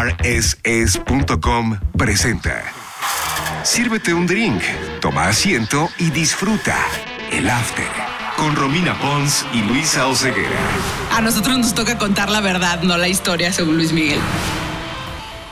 rss.com presenta. Sírvete un drink, toma asiento y disfruta el after con Romina Pons y Luisa Oceguera. A nosotros nos toca contar la verdad, no la historia, según Luis Miguel.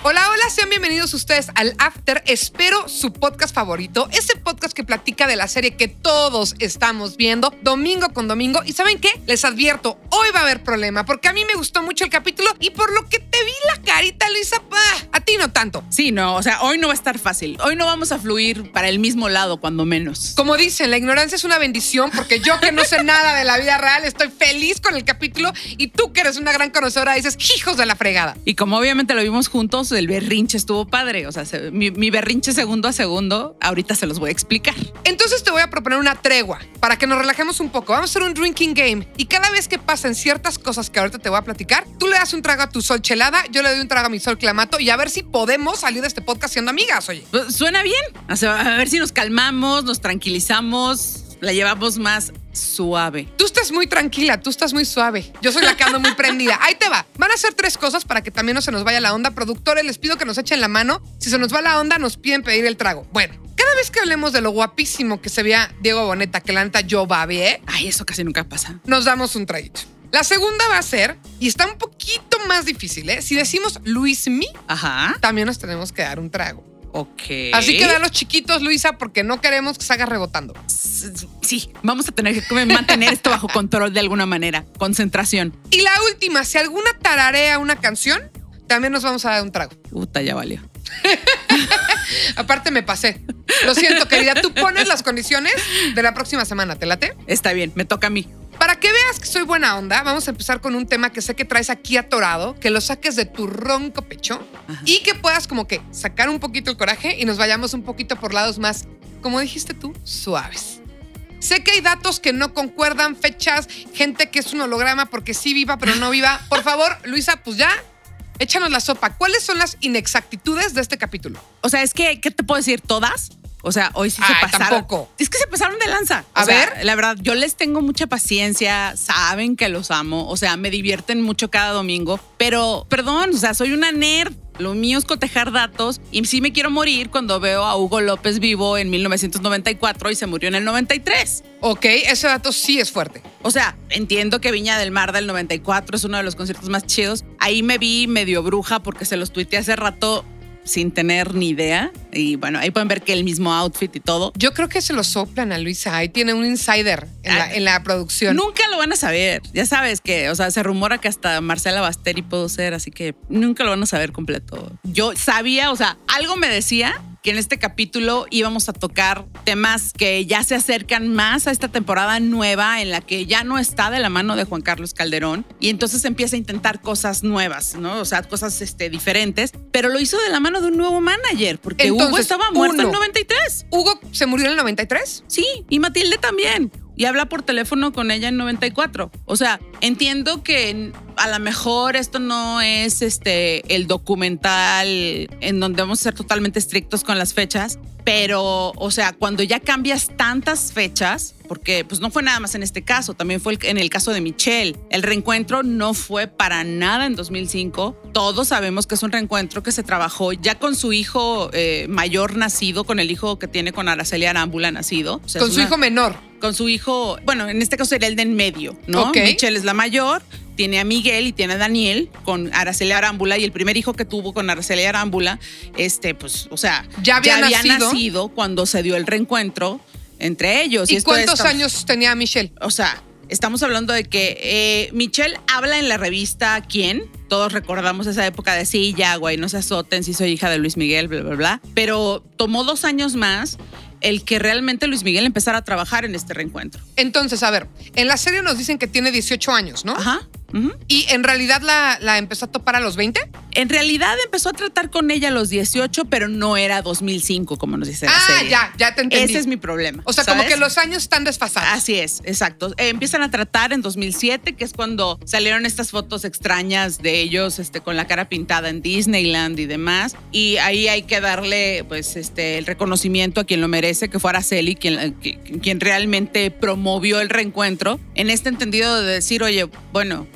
Hola, hola, sean bienvenidos ustedes al After. Espero su podcast favorito, ese podcast que platica de la serie que todos estamos viendo domingo con domingo. Y ¿saben qué? Les advierto, hoy va a haber problema porque a mí me gustó mucho el capítulo y por lo que te vi la carita, Luisa, a ti no tanto. Sí, no, o sea, hoy no va a estar fácil. Hoy no vamos a fluir para el mismo lado, cuando menos. Como dicen, la ignorancia es una bendición porque yo que no sé nada de la vida real estoy feliz con el capítulo y tú que eres una gran conocedora dices, hijos de la fregada. Y como obviamente lo vimos juntos, el berrinche estuvo padre. O sea, se- mi, mi berrinche segundo a segundo, ahorita se los voy a explicar. Entonces te voy a proponer una tregua para que nos relajemos un poco. Vamos a hacer un drinking game y cada vez que pasen ciertas cosas que ahorita te voy a platicar, tú le das un trago a tu sol chelada, yo le doy un trago a mi sol clamato y a ver si podemos salir de este podcast siendo amigas, oye. Suena bien. O sea, a ver si nos calmamos, nos tranquilizamos, la llevamos más suave. Tú estás muy tranquila, tú estás muy suave. Yo soy la que ando muy prendida. Ahí te va. Van a hacer tres cosas para que también no se nos vaya la onda. Productores, les pido que nos echen la mano. Si se nos va la onda, nos piden pedir el trago. Bueno, cada vez que hablemos de lo guapísimo que se veía Diego Boneta, que la neta yo babé, Ay, eso casi nunca pasa. nos damos un traguito. La segunda va a ser, y está un poquito más difícil, ¿eh? Si decimos Luis Mi, Ajá. también nos tenemos que dar un trago. Ok. Así que da los chiquitos, Luisa, porque no queremos que se haga rebotando. Sí, vamos a tener que mantener esto bajo control de alguna manera. Concentración. Y la última, si alguna tararea una canción, también nos vamos a dar un trago. Puta, ya valió. Aparte me pasé. Lo siento, querida. Tú pones las condiciones de la próxima semana, ¿te late? Está bien, me toca a mí. Para que veas que soy buena onda, vamos a empezar con un tema que sé que traes aquí atorado, que lo saques de tu ronco pecho Ajá. y que puedas como que sacar un poquito el coraje y nos vayamos un poquito por lados más, como dijiste tú, suaves. Sé que hay datos que no concuerdan, fechas, gente que es un holograma porque sí viva, pero no viva. Por favor, Luisa, pues ya, échanos la sopa. ¿Cuáles son las inexactitudes de este capítulo? O sea, es que, ¿qué te puedo decir? ¿Todas? O sea, hoy sí Ay, se pasaron. tampoco. Es que se pasaron de lanza. O A sea, ver. La verdad, yo les tengo mucha paciencia, saben que los amo, o sea, me divierten mucho cada domingo, pero, perdón, o sea, soy una nerd. Lo mío es cotejar datos y sí me quiero morir cuando veo a Hugo López vivo en 1994 y se murió en el 93. Ok, ese dato sí es fuerte. O sea, entiendo que Viña del Mar del 94 es uno de los conciertos más chidos. Ahí me vi medio bruja porque se los tuiteé hace rato sin tener ni idea. Y bueno, ahí pueden ver que el mismo outfit y todo. Yo creo que se lo soplan a Luisa. Ahí tiene un insider en la, Ah. en la producción. Nunca lo van a saber. Ya sabes que, o sea, se rumora que hasta Marcela Basteri puedo ser, así que nunca lo van a saber completo. Yo sabía, o sea, algo me decía que en este capítulo íbamos a tocar temas que ya se acercan más a esta temporada nueva en la que ya no está de la mano de Juan Carlos Calderón y entonces empieza a intentar cosas nuevas, ¿no? O sea, cosas este, diferentes, pero lo hizo de la mano de un nuevo manager porque Hugo estaba muerto en uno. 93. Hugo se murió en el 93. Sí, y Matilde también. Y habla por teléfono con ella en 94. O sea, entiendo que a lo mejor esto no es este el documental en donde vamos a ser totalmente estrictos con las fechas, pero, o sea, cuando ya cambias tantas fechas, porque pues no fue nada más en este caso, también fue en el caso de Michelle. El reencuentro no fue para nada en 2005. Todos sabemos que es un reencuentro que se trabajó ya con su hijo eh, mayor nacido, con el hijo que tiene con Araceli Arámbula nacido. O sea, con su una- hijo menor. Con su hijo, bueno, en este caso sería el de en medio, ¿no? Ok. Michelle es la mayor, tiene a Miguel y tiene a Daniel con Araceli Arámbula y el primer hijo que tuvo con Araceli Arámbula, este, pues, o sea, Ya había nacido. cuando se dio el reencuentro entre ellos. ¿Y cuántos años tenía Michelle? O sea, estamos hablando de que eh, Michelle habla en la revista ¿Quién? Todos recordamos esa época de sí, ya, güey, no se azoten, si soy hija de Luis Miguel, bla, bla, bla. Pero tomó dos años más el que realmente Luis Miguel empezara a trabajar en este reencuentro. Entonces, a ver, en la serie nos dicen que tiene 18 años, ¿no? Ajá. ¿Y en realidad la, la empezó a topar a los 20? En realidad empezó a tratar con ella a los 18, pero no era 2005, como nos dice la Ah, serie. ya, ya te entendí. Ese es mi problema. O sea, como que los años están desfasados. Así es, exacto. Eh, empiezan a tratar en 2007, que es cuando salieron estas fotos extrañas de ellos este, con la cara pintada en Disneyland y demás. Y ahí hay que darle pues, este, el reconocimiento a quien lo merece, que fue Araceli, quien, eh, quien realmente promovió el reencuentro. En este entendido de decir, oye, bueno,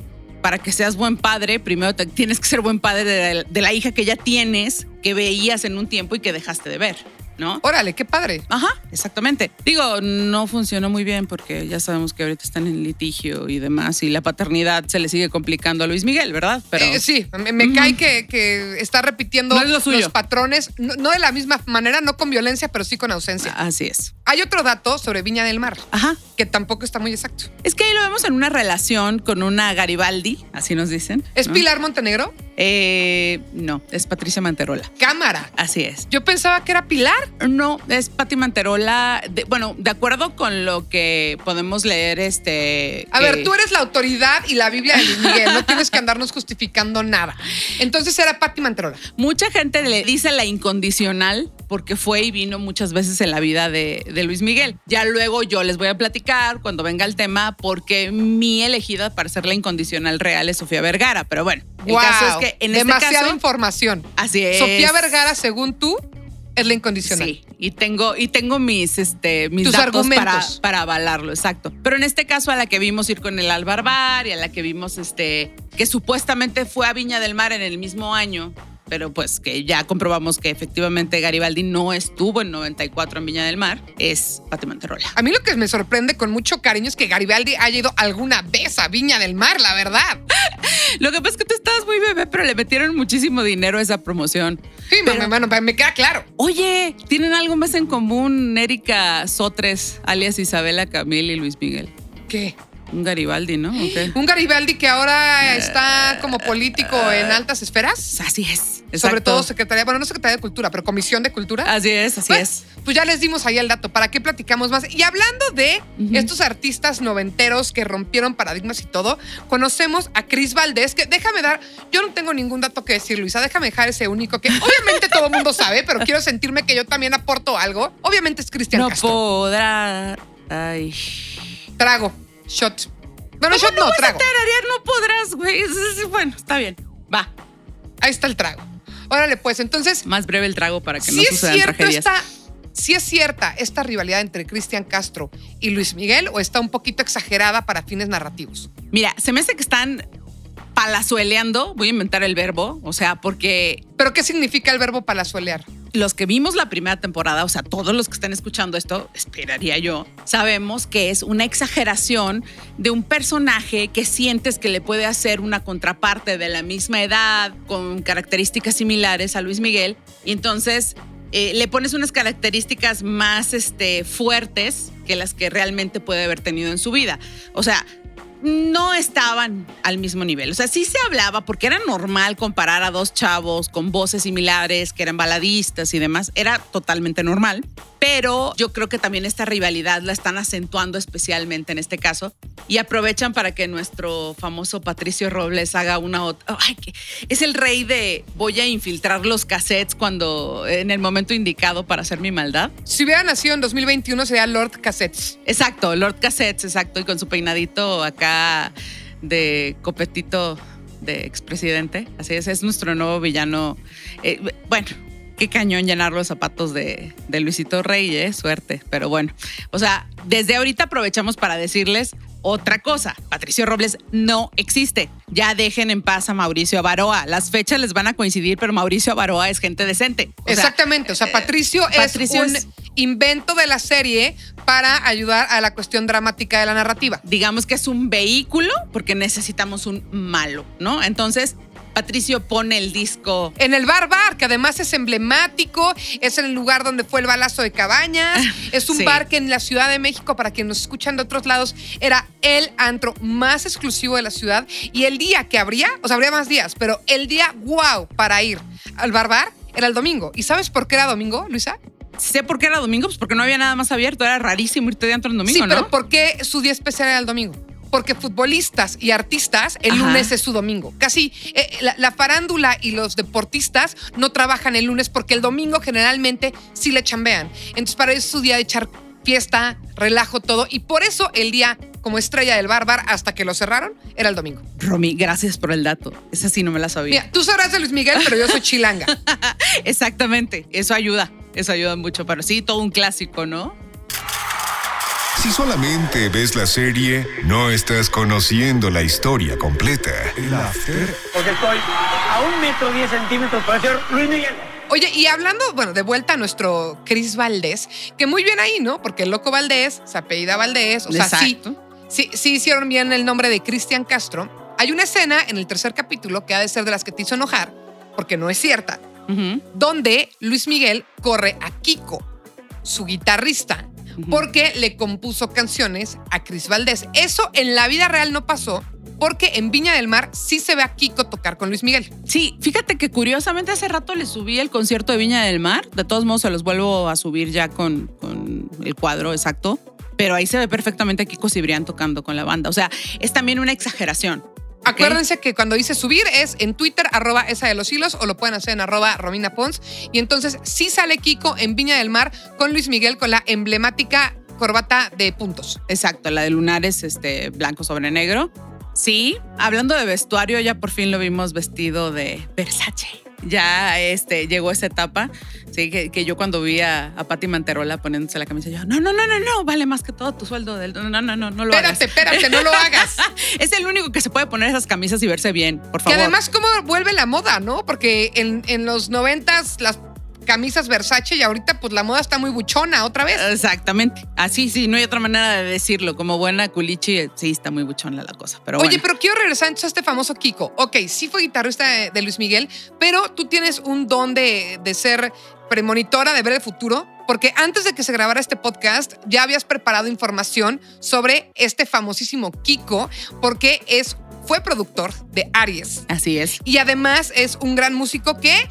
para que seas buen padre, primero tienes que ser buen padre de la hija que ya tienes, que veías en un tiempo y que dejaste de ver, ¿no? Órale, qué padre. Ajá, exactamente. Digo, no funcionó muy bien porque ya sabemos que ahorita están en litigio y demás y la paternidad se le sigue complicando a Luis Miguel, ¿verdad? Pero Eh, sí, me, me cae que, que está repitiendo No es lo suyo. los patrones, no, no de la misma manera, no con violencia, pero sí con ausencia. así es. Hay otro dato sobre Viña del Mar, Ajá. que tampoco está muy exacto. Es que ahí lo vemos en una relación con una Garibaldi, así nos dicen. ¿Es ¿no? Pilar Montenegro? Eh, no, es Patricia Manterola. Cámara. Así es. Yo pensaba que era Pilar. No, es Pati Manterola. de- bueno, de acuerdo con lo que podemos leer, este. A ver, tú eres la autoridad y la Biblia de Luis Miguel, no tienes que andarnos justificando nada. Entonces era Patti Manterola. Mucha gente le dice la incondicional porque fue y vino muchas veces en la vida de, de Luis Miguel. Ya luego yo les voy a platicar cuando venga el tema porque mi elegida para ser la incondicional real es Sofía Vergara. Pero bueno, el Wow, caso es que en este demasiada caso. información. Así es. Sofía Vergara, según tú, es la incondicional. Sí, y tengo, y tengo mis, este, mis Tus datos para, argumentos. para avalarlo, exacto. Pero en este caso, a la que vimos ir con el Albarbar y a la que vimos este, que supuestamente fue a Viña del Mar en el mismo año, pero pues que ya comprobamos que efectivamente Garibaldi no estuvo en 94 en Viña del Mar, es Pati Manterola. A mí lo que me sorprende con mucho cariño es que Garibaldi haya ido alguna vez a Viña del Mar, la verdad. Lo que pasa es que tú estabas muy bebé, pero le metieron muchísimo dinero a esa promoción. Sí, Pero- me, me- me queda claro. Oye, ¿tienen algo más en común Erika Sotres, alias Isabela Camil y Luis Miguel? ¿Qué? Un Garibaldi, ¿no? Un Garibaldi que ahora está como político en altas esferas. Así es. Sobre todo Secretaría, bueno, no Secretaría de Cultura, pero Comisión de Cultura. Así es, así Bueno, es. Pues ya les dimos ahí el dato. ¿Para qué platicamos más? Y hablando de estos artistas noventeros que rompieron paradigmas y todo, conocemos a Cris Valdés, que déjame dar, yo no tengo ningún dato que decir, Luisa, déjame dejar ese único que obviamente todo el mundo sabe, pero quiero sentirme que yo también aporto algo. Obviamente es Cristian No Castro. podrá. Ay. Trago, shot. Bueno, shot no, a trago. tararear? No podrás, güey. Es- es- Bueno, está bien. Va. Ahí está el trago. Órale, pues entonces, Más breve el trago para que si no es sucedan cierto tragedias. esta, si es cierta esta rivalidad entre Cristian Castro y Luis Miguel o está un poquito exagerada para fines narrativos. Mira, se me hace que están palazueleando. Voy a inventar el verbo. O sea, porque ¿Pero qué significa el verbo palazuelear? Los que vimos la primera temporada, o sea, todos los que están escuchando esto, esperaría yo, sabemos que es una exageración de un personaje que sientes que le puede hacer una contraparte de la misma edad, con características similares a Luis Miguel, y entonces eh, le pones unas características más este, fuertes que las que realmente puede haber tenido en su vida. O sea, no estaban al mismo nivel. O sea, sí se hablaba porque era normal comparar a dos chavos con voces similares, que eran baladistas y demás. Era totalmente normal. Pero yo creo que también esta rivalidad la están acentuando especialmente en este caso y aprovechan para que nuestro famoso Patricio Robles haga una otra. Ay, que es el rey de voy a infiltrar los cassettes cuando en el momento indicado para hacer mi maldad. Si hubiera nacido en 2021 sería Lord Cassettes. Exacto, Lord Cassettes, exacto, y con su peinadito acá de copetito de expresidente. Así es, es nuestro nuevo villano. Eh, bueno, qué cañón llenar los zapatos de, de Luisito Rey, ¿eh? Suerte, pero bueno. O sea, desde ahorita aprovechamos para decirles otra cosa. Patricio Robles no existe. Ya dejen en paz a Mauricio Avaroa. Las fechas les van a coincidir, pero Mauricio Avaroa es gente decente. O sea, Exactamente. O sea, Patricio, Patricio es un es- invento de la serie para ayudar a la cuestión dramática de la narrativa. digamos que es un vehículo porque necesitamos un malo, ¿no? Entonces, Patricio pone el disco. En el bar bar, que además es emblemático, es el lugar donde fue el balazo de Cabañas, es un Sí. bar que en la Ciudad de México, para quienes nos escuchan de otros lados, era el antro más exclusivo de la ciudad. Y el día que habría, o sea, habría más días, pero el día wow para ir al bar bar era el domingo. ¿Y sabes por qué era domingo, Luisa? Sé por qué era domingo, pues porque no había nada más abierto. Era rarísimo irte de antro en domingo, sí, pero ¿no? ¿por qué su día especial era el domingo? Porque futbolistas y artistas, el Ajá. lunes es su domingo. Casi eh, la, la farándula y los deportistas no trabajan el lunes porque el domingo generalmente sí le chambean. Entonces, para eso es su día de echar fiesta, relajo, todo. Y por eso el día como estrella del bar bar hasta que lo cerraron era el domingo. Romy, gracias por el dato. Esa sí no me la sabía. Mira, tú sabrás de Luis Miguel, pero yo soy chilanga. Exactamente. Eso ayuda. Eso ayuda mucho. Pero sí, todo un clásico, ¿no? Si solamente ves la serie, no estás conociendo la historia completa. El after. Porque estoy a un metro diez centímetros para ser Luis Miguel. Oye, y hablando, bueno, de vuelta a nuestro Chris Valdés, que muy bien ahí, ¿no? Porque el loco Valdés, se apellida Valdés, o sea, sí, sí, sí hicieron bien el nombre de Cristian Castro. Hay una escena en el tercer capítulo que ha de ser de las que te hizo enojar, porque no es cierta, donde Luis Miguel corre a Kiko, su guitarrista, porque le compuso canciones a Chris Valdés. Eso en la vida real no pasó, porque en Viña del Mar sí se ve a Kiko tocar con Luis Miguel. Sí, fíjate que curiosamente hace rato le subí el concierto de Viña del Mar. De todos modos, se los vuelvo a subir ya con, con el cuadro exacto. Pero ahí se ve perfectamente a Kiko Cibrián tocando con la banda. O sea, es también una exageración. Acuérdense que cuando dice subir es en Twitter, arroba esa de los hilos, o lo pueden hacer en arroba Romina Pons. Y entonces sí sale Kiko en Viña del Mar con Luis Miguel con la emblemática corbata de puntos. Exacto, la de lunares este, blanco sobre negro. Sí, hablando de vestuario, ya por fin lo vimos vestido de Versace. Ya este, llegó esa etapa, sí, que, que yo cuando vi a, a Patti Manterola poniéndose la camisa, yo, no, no, no, no, no, vale más que todo tu sueldo del... No, no, no, no, no lo hagas. Espérate, espérate, no lo hagas. Es el único que se puede poner esas camisas y verse bien, por que favor. además, ¿cómo vuelve la moda, no? Porque en, en los noventas las camisas Versace y ahorita pues la moda está muy buchona otra vez. Exactamente. Así, sí, no hay otra manera de decirlo. Como buena culichi, sí, está muy buchona la cosa. Pero Oye, bueno. pero quiero regresar entonces a este famoso Kiko. Ok, sí fue guitarrista de, de Luis Miguel, pero tú tienes un don de, de ser premonitora, de ver el futuro, porque antes de que se grabara este podcast ya habías preparado información sobre este famosísimo Kiko, porque es, fue productor de Aries. Así es. Y además es un gran músico que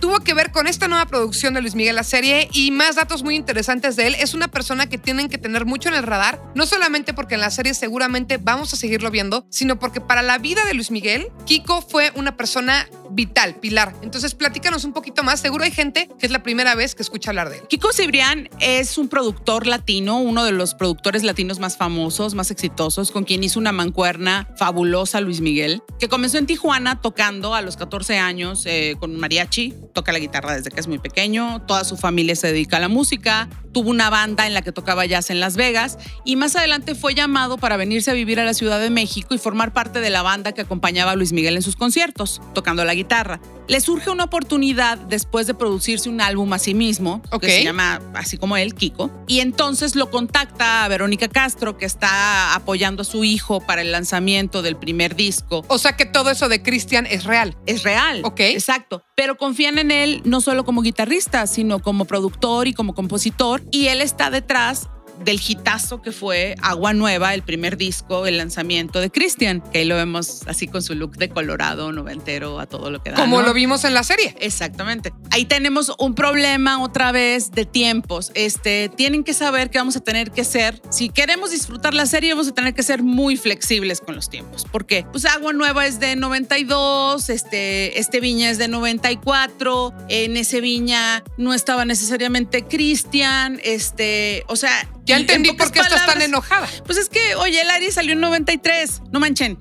tuvo que ver con esta nueva producción de Luis Miguel, la serie, y más datos muy interesantes de él. Es una persona que tienen que tener mucho en el radar, no solamente porque en la serie seguramente vamos a seguirlo viendo, sino porque para la vida de Luis Miguel, Kiko fue una persona vital, pilar. Entonces, platícanos un poquito más. Seguro hay gente que es la primera vez que escucha hablar de él. Kiko Cibrián es un productor latino, uno de los productores latinos más famosos, más exitosos, con quien hizo una mancuerna fabulosa Luis Miguel, que comenzó en Tijuana tocando a los 14 años eh, con mariachi, toca la guitarra desde que es muy pequeño, toda su familia se dedica a la música, tuvo una banda en la que tocaba jazz en Las Vegas y más adelante fue llamado para venirse a vivir a la Ciudad de México y formar parte de la banda que acompañaba a Luis Miguel en sus conciertos, tocando la guitarra. Le surge una oportunidad después de producirse un álbum a sí mismo, Ok. que se llama así como él, Kiko, y entonces lo contacta a Verónica Castro, que está apoyando a su hijo para el lanzamiento del primer disco. O sea que todo eso de Cristian es real. Es real. Ok. Exacto. Pero en él no solo como guitarrista, sino como productor y como compositor. Y él está detrás del hitazo que fue Agua Nueva, el primer disco, el lanzamiento de Christian, que ahí lo vemos así con su look de colorado, noventero, a todo lo que da. Como ¿no? lo vimos en la serie. Exactamente. Ahí tenemos un problema otra vez de tiempos. Este, tienen que saber que vamos a tener que ser, si queremos disfrutar la serie, vamos a tener que ser muy flexibles con los tiempos. Porque, pues Agua Nueva es de 92, este, este Viña es de 94, en ese Viña no estaba necesariamente Cristian, este, o sea... Ya en entendí pocas por qué estás tan enojada. pues es que, oye, el Aries salió en 93, no manchen.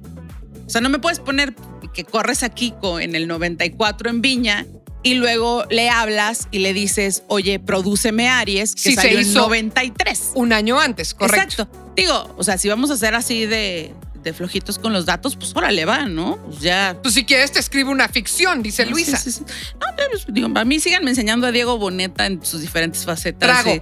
O sea, no me puedes poner que corres a Kiko en el 94 en Viña y luego le hablas y le dices, oye, prodúceme Aries, que Sí, se salió en hizo 93. Un año antes, correcto. Exacto. Digo, o sea, si vamos a hacer así de, de flojitos con los datos, pues órale, va, ¿no? Pues ya. Pues si quieres te escribe una ficción, dice Luisa. Sí. No, pero, pues, digo, a mí síganme enseñando a Diego Boneta en sus diferentes facetas. Trago. Sí.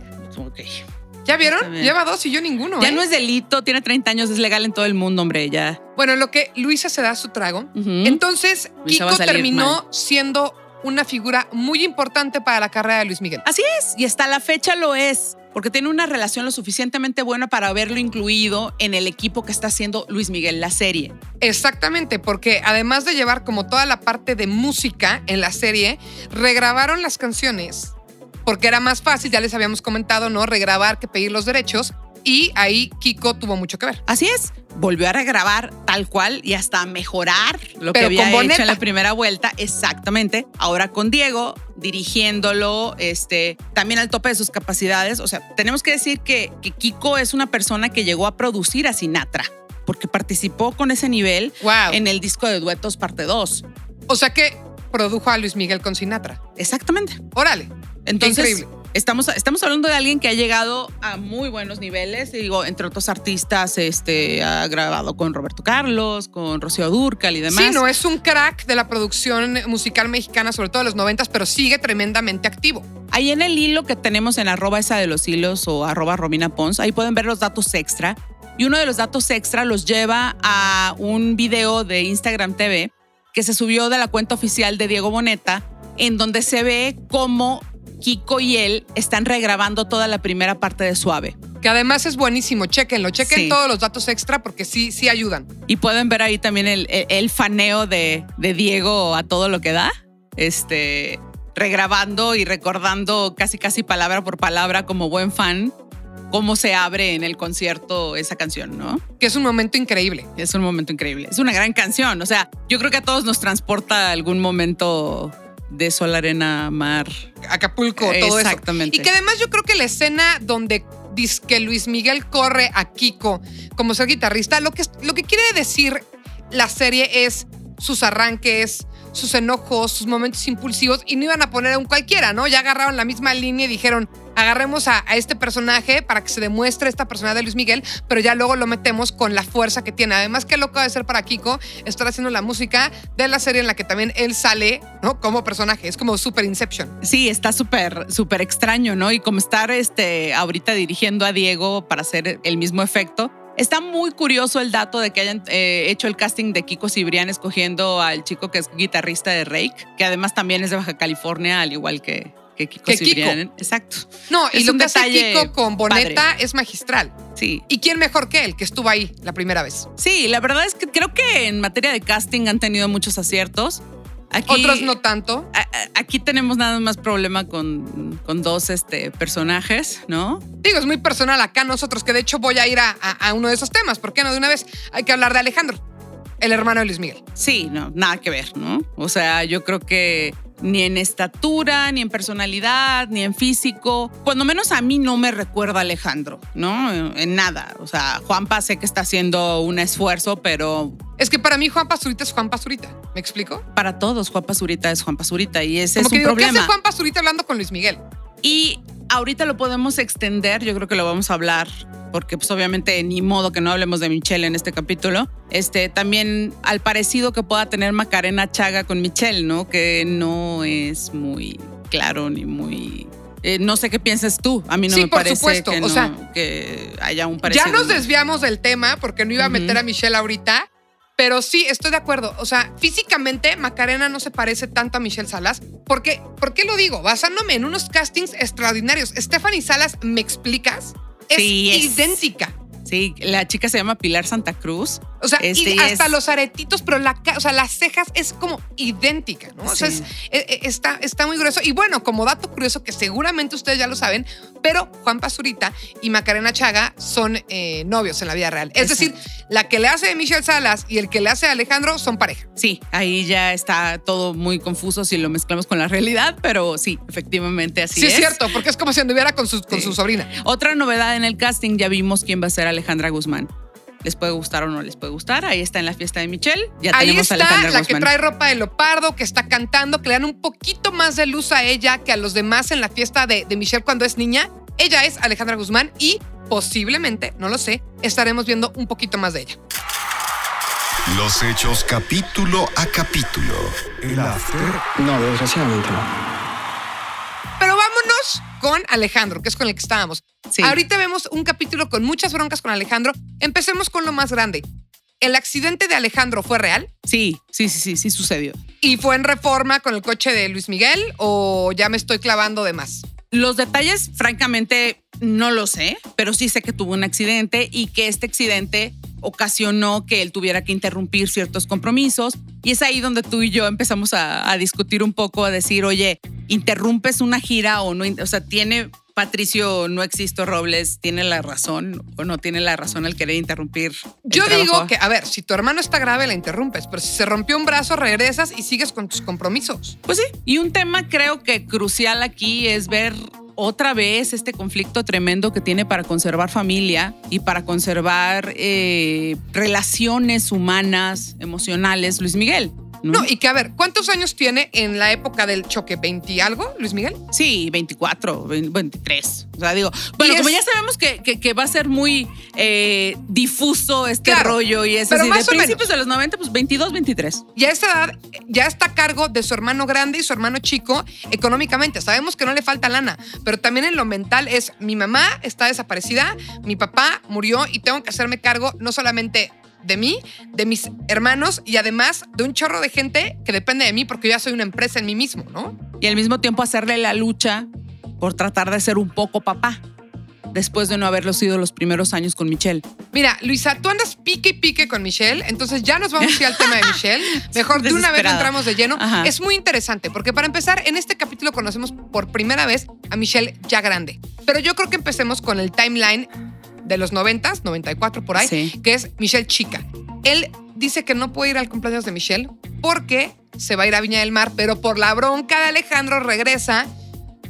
¿Ya vieron? Lleva dos y yo ninguno. Ya ¿eh? no es delito, tiene 30 años, es legal en todo el mundo, hombre, ya. Bueno, en lo que Luisa se da su trago. Entonces, Luisa Kiko terminó siendo una figura muy importante para la carrera de Luis Miguel. Así es, y hasta la fecha lo es, porque tiene una relación lo suficientemente buena para haberlo incluido en el equipo que está haciendo Luis Miguel, la serie. Exactamente, porque además de llevar como toda la parte de música en la serie, regrabaron las canciones porque era más fácil, ya les habíamos comentado, ¿no? Regrabar que pedir los derechos. Y ahí Kiko tuvo mucho que ver. Así es, volvió a regrabar tal cual y hasta mejorar lo Pero que había con hecho en la primera vuelta, exactamente. Ahora con Diego, dirigiéndolo, este, también al tope de sus capacidades. O sea, tenemos que decir que, que Kiko es una persona que llegó a producir a Sinatra, porque participó con ese nivel Wow. en el disco de duetos parte 2. O sea que produjo a Luis Miguel con Sinatra. Exactamente. Órale. Entonces, increíble. estamos, estamos hablando de alguien que ha llegado a muy buenos niveles. Digo, entre otros artistas, este, ha grabado con Roberto Carlos, con Rocío Durcal y demás. Sí, no es un crack de la producción musical mexicana, sobre todo de los noventas, pero sigue tremendamente activo. Ahí en el hilo que tenemos en arroba esa de los hilos o arroba Romina Pons, ahí pueden ver los datos extra. Y uno de los datos extra los lleva a un video de Instagram TV que se subió de la cuenta oficial de Diego Boneta, en donde se ve cómo Kiko y él están regrabando toda la primera parte de Suave. Que además es buenísimo, chequenlo, chequen Sí. todos los datos extra porque sí, sí ayudan. Y pueden ver ahí también el, el- el faneo de, de Diego a todo lo que da. Este, regrabando y recordando casi casi palabra por palabra como buen fan cómo se abre en el concierto esa canción, ¿no? Que es un momento increíble. Es un momento increíble. Es una gran canción. O sea, yo creo que a todos nos transporta a algún momento de sol, arena, mar. Acapulco, todo eso. Exactamente. Y que además yo creo que la escena donde dice que Luis Miguel corre a Kiko como ser guitarrista, lo que, lo que quiere decir la serie es sus arranques, sus enojos, sus momentos impulsivos y no iban a poner a un cualquiera, ¿no? Ya agarraron la misma línea y dijeron, agarremos a, este personaje para que se demuestre esta personalidad de Luis Miguel, pero ya luego lo metemos con la fuerza que tiene. Además, qué loco de ser para Kiko estar haciendo la música de la serie en la que también él sale, ¿no? Como personaje. Es como Super Inception. Sí, está súper, súper extraño, ¿no? Y como estar este, ahorita dirigiendo a Diego para hacer el mismo efecto. Está muy curioso el dato de que hayan eh, hecho el casting de Kiko Cibrián escogiendo al chico que es guitarrista de Rake, que además también es de Baja California, al igual que, que Kiko Que Kiko. Cibrián. Exacto. No, y Es lo un que hace detalle Kiko con Boneta padre. es magistral. Sí. ¿Y quién mejor que él, que estuvo ahí la primera vez? Sí, la verdad es que creo que en materia de casting han tenido muchos aciertos. Aquí, Otros no tanto. a- a- Aquí tenemos nada más problema con, con dos este, personajes, ¿no? Digo, es muy personal acá nosotros, que de hecho voy a ir a, a- a uno de esos temas. ¿Por qué no? De una vez hay que hablar de Alejandro, el hermano de Luis Miguel. Sí, no, nada que ver, ¿no? O sea, yo creo que ni en estatura, ni en personalidad, ni en físico, cuando menos a mí no me recuerda a Alejandro, ¿no? En nada. O sea, Juanpa sé que está haciendo un esfuerzo, pero Es que para mí Juan Pazurita es Juan Pazurita. ¿Me explico? para todos Juan Pazurita es Juan Pazurita y ese Como es que un digo, ¿qué problema. hace Juan Pazurita hablando con Luis Miguel? Y ahorita lo podemos extender, yo creo que lo vamos a hablar, porque pues obviamente ni modo que no hablemos de Michelle en este capítulo. Este, también al parecido que pueda tener Macarena Chaga con Michelle, ¿no? Que no es muy claro ni muy... eh, no sé qué piensas tú, a mí no Sí, me por parece supuesto, que, o no- sea, que haya un parecido. Ya nos ¿no? desviamos del tema porque no iba a meter a Michelle ahorita. Pero sí, estoy de acuerdo. O sea, físicamente Macarena no se parece tanto a Michelle Salas. Porque, ¿Por qué lo digo? Basándome en unos castings extraordinarios. Stephanie Salas, ¿me explicas? Es idéntica. Sí, la chica se llama Pilar Santa Cruz. O sea, Este, y y hasta es- los aretitos, pero la, ca- o sea, las cejas es como idéntica, ¿no? O sea, Sí. es- e- e- está, está muy grueso. Y bueno, como dato curioso, que seguramente ustedes ya lo saben, pero Juan Pazurita y Macarena Chaga son eh, novios en la vida real. Es Exacto. decir, la que le hace de Michelle Salas y el que le hace de Alejandro son pareja. Sí, ahí ya está todo muy confuso si lo mezclamos con la realidad, pero sí, efectivamente así Sí, es. es cierto, porque es como si anduviera con su, con Sí. su sobrina. Otra novedad en el casting, ya vimos quién va a ser Alejandra Guzmán. Les puede gustar o no les puede gustar. Ahí está en la fiesta de Michelle. Ya Ahí tenemos a está Alejandra la Guzmán. que trae ropa de leopardo, que está cantando, que le dan un poquito más de luz a ella que a los demás en la fiesta de, de Michelle cuando es niña. Ella es Alejandra Guzmán y posiblemente, no lo sé, estaremos viendo un poquito más de ella. Los hechos capítulo a capítulo. El after. No, desgraciadamente no. Vámonos con Alejandro, que es con el que estábamos. Sí. Ahorita vemos un capítulo con muchas broncas con Alejandro. Empecemos con lo más grande. ¿El accidente de Alejandro fue real? Sí, sí, sí, sí, sí sucedió. ¿Y fue en reforma con el coche de Luis Miguel o ya me estoy clavando de más? Los detalles, francamente, no lo sé, pero sí sé que tuvo un accidente y que este accidente ocasionó que él tuviera que interrumpir ciertos compromisos. Y es ahí donde tú y yo empezamos a, a discutir un poco, a decir, oye, interrumpes una gira o no, o sea, tiene Patricio No Existo Robles, tiene la razón o no tiene la razón al querer interrumpir. Yo trabajo? digo que, a ver, si tu hermano está grave, la interrumpes, pero si se rompió un brazo, regresas y sigues con tus compromisos. Pues sí, y un tema creo que crucial aquí es ver otra vez este conflicto tremendo que tiene para conservar familia y para conservar eh, relaciones humanas, emocionales, Luis Miguel. No, y que a ver, ¿cuántos años tiene en la época del choque? ¿20 y algo, Luis Miguel? Sí, 24, 23. O sea, digo, bueno, como es- ya sabemos que, que- que va a ser muy eh, difuso este Claro, rollo y eso pero así, de más o principios menos. de los 90, pues 22, 23. Y a esa edad ya está a cargo de su hermano grande y su hermano chico económicamente. Sabemos que no le falta lana, pero también en lo mental es mi mamá está desaparecida, mi papá murió y tengo que hacerme cargo no solamente de mí, de mis hermanos y además de un chorro de gente que depende de mí porque yo ya soy una empresa en mí mismo, ¿no? Y al mismo tiempo hacerle la lucha por tratar de ser un poco papá, después de no haberlo sido los primeros años con Michelle. Mira, Luisa, tú andas pique y pique con Michelle, entonces ya nos vamos a ir al tema de Michelle. Mejor de una vez entramos de lleno. Ajá. Es muy interesante porque para empezar, en este capítulo conocemos por primera vez a Michelle ya grande. Pero yo creo que empecemos con el timeline de los 90, 94 por ahí, Sí. que es Michelle chica. Él dice que no puede ir al cumpleaños de Michelle porque se va a ir a Viña del Mar, pero por la bronca de Alejandro regresa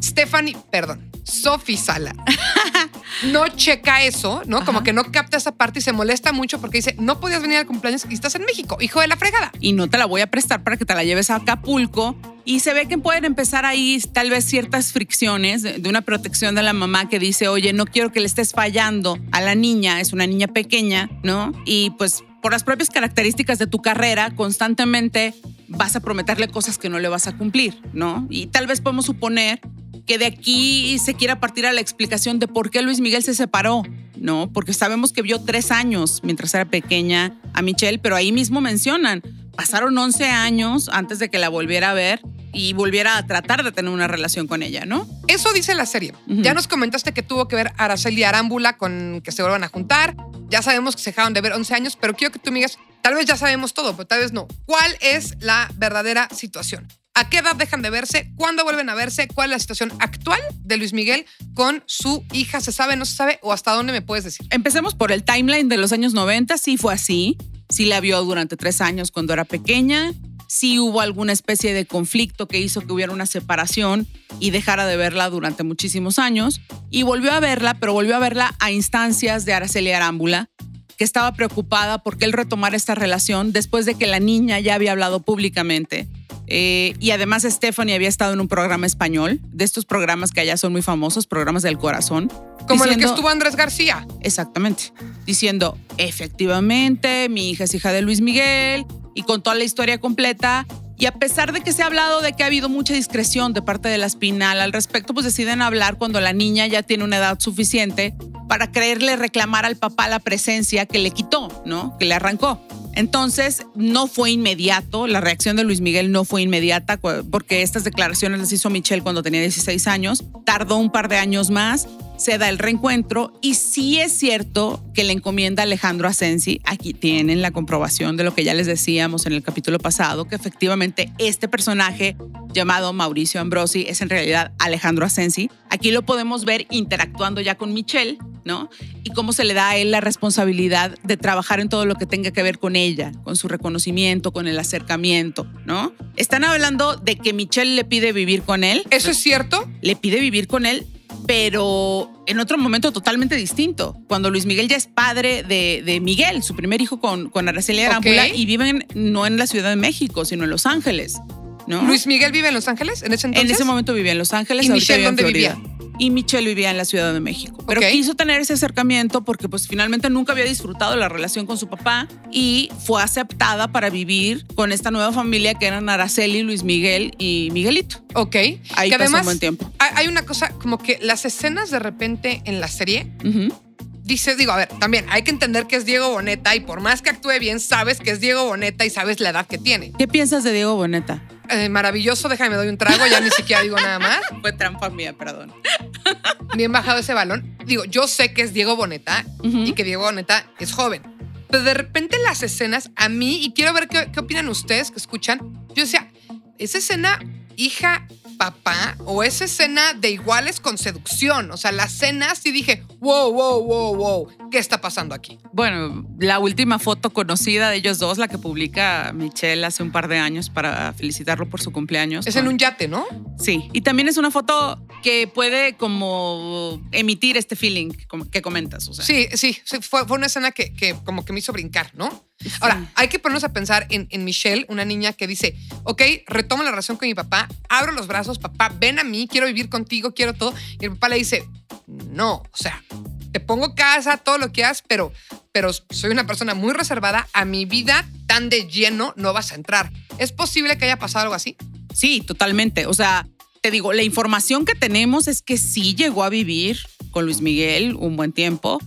Stephanie, perdón, Sophie Sala. No checa eso, ¿no? Como que no capta esa parte y se molesta mucho porque dice, no podías venir al cumpleaños y estás en México, hijo de la fregada. y no te la voy a prestar para que te la lleves a Acapulco. Y se ve que pueden empezar ahí tal vez ciertas fricciones de una protección de la mamá que dice, oye, no quiero que le estés fallando a la niña, es una niña pequeña, ¿no? Y pues por las propias características de tu carrera, constantemente vas a prometerle cosas que no le vas a cumplir, ¿no? Y tal vez podemos suponer que de aquí se quiera partir a la explicación de por qué Luis Miguel se separó, ¿no? Porque sabemos que vio tres años mientras era pequeña a Michelle, pero ahí mismo mencionan, pasaron 11 años antes de que la volviera a ver y volviera a tratar de tener una relación con ella, ¿no? Eso dice la serie. Ya nos comentaste que tuvo que ver Araceli Arámbula con que se vuelvan a juntar. Ya sabemos que se dejaron de ver 11 años, pero quiero que tú me digas, tal vez ya sabemos todo, pero tal vez no. ¿Cuál es la verdadera situación? ¿A qué edad dejan de verse? ¿Cuándo vuelven a verse? ¿Cuál es la situación actual de Luis Miguel con su hija? ¿Se sabe, no se sabe? ¿O hasta dónde me puedes decir? Empecemos por el timeline de los años 90, sí fue así, sí la vio durante tres años cuando era pequeña, sí hubo alguna especie de conflicto que hizo que hubiera una separación y dejara de verla durante muchísimos años, y volvió a verla, pero volvió a verla a instancias de Araceli Arámbula, que estaba preocupada porque él retomara esta relación después de que la niña ya había hablado públicamente. Eh, y además Stephanie había estado en un programa español, de estos programas que allá son muy famosos, programas del corazón. Como en el que diciendo- estuvo Andrés García. Exactamente. Diciendo, efectivamente, mi hija es hija de Luis Miguel y con toda la historia completa. Y a pesar de que se ha hablado de que ha habido mucha discreción de parte de la Espinal al respecto, pues deciden hablar cuando la niña ya tiene una edad suficiente para creerle reclamar al papá la presencia que le quitó, ¿no? Que le arrancó. Entonces, no fue inmediato, la reacción de Luis Miguel no fue inmediata, porque estas declaraciones las hizo Michelle cuando tenía 16 años, tardó un par de años más, se da el reencuentro y sí es cierto que le encomienda Alejandro Asensi, aquí tienen la comprobación de lo que ya les decíamos en el capítulo pasado, que efectivamente este personaje llamado Mauricio Ambrosi es en realidad Alejandro Asensi. Aquí lo podemos ver interactuando ya con Michelle, ¿no? Y cómo se le da a él la responsabilidad de trabajar en todo lo que tenga que ver con ella, con su reconocimiento, con el acercamiento, ¿no? Están hablando de que Michelle le pide vivir con él. ¿Eso es cierto? Le pide vivir con él, pero en otro momento totalmente distinto. Cuando Luis Miguel ya es padre de, de Miguel, su primer hijo con, con Araceli Arámbula, y viven no en la Ciudad de México, sino en Los Ángeles, ¿no? ¿Luis Miguel vive en Los Ángeles en ese entonces? En ese momento vivía en Los Ángeles. ¿Y Michelle dónde Florida. vivía? Y Michelle vivía en la Ciudad de México. Pero quiso tener ese acercamiento porque pues finalmente nunca había disfrutado la relación con su papá y fue aceptada para vivir con esta nueva familia que eran Araceli, Luis Miguel y Miguelito. Ok. Ahí que pasó además un buen tiempo. hay una cosa como que las escenas de repente en la serie Ujú. dice, digo, a ver, también hay que entender que es Diego Boneta y por más que actúe bien, sabes que es Diego Boneta y sabes la edad que tiene. ¿Qué piensas de Diego Boneta? Eh, maravilloso, déjame doy un trago, ya ni siquiera digo nada más. Fue trampa mía, perdón. Bien bajado ese balón. Digo, yo sé que es Diego Boneta y que Diego Boneta es joven. Pero de repente las escenas, a mí, y quiero ver qué, qué opinan ustedes que escuchan, yo decía, ¿esa escena hija, papá? ¿O esa escena de iguales con seducción? O sea, la escena sí dije, wow, wow, wow, wow, ¿qué está pasando aquí? Bueno, la última foto conocida de ellos dos, la que publica Michelle hace un par de años para felicitarlo por su cumpleaños. Es en un yate, ¿no? Sí, y también es una foto que puede como emitir este feeling que comentas. O sea. Sí, sí, fue, fue una escena que, que como que me hizo brincar, ¿no? Ahora, hay que ponernos a pensar en, en Michelle, una niña que dice, ok, retomo la relación con mi papá, abro los brazos, papá, ven a mí, quiero vivir contigo, quiero todo. Y el papá le dice, no, o sea, te pongo casa, todo lo que hagas, pero, pero soy una persona muy reservada, a mi vida tan de lleno no vas a entrar. ¿Es posible que haya pasado algo así? Sí, totalmente. O sea, te digo, la información que tenemos es que sí llegó a vivir con Luis Miguel un buen tiempo.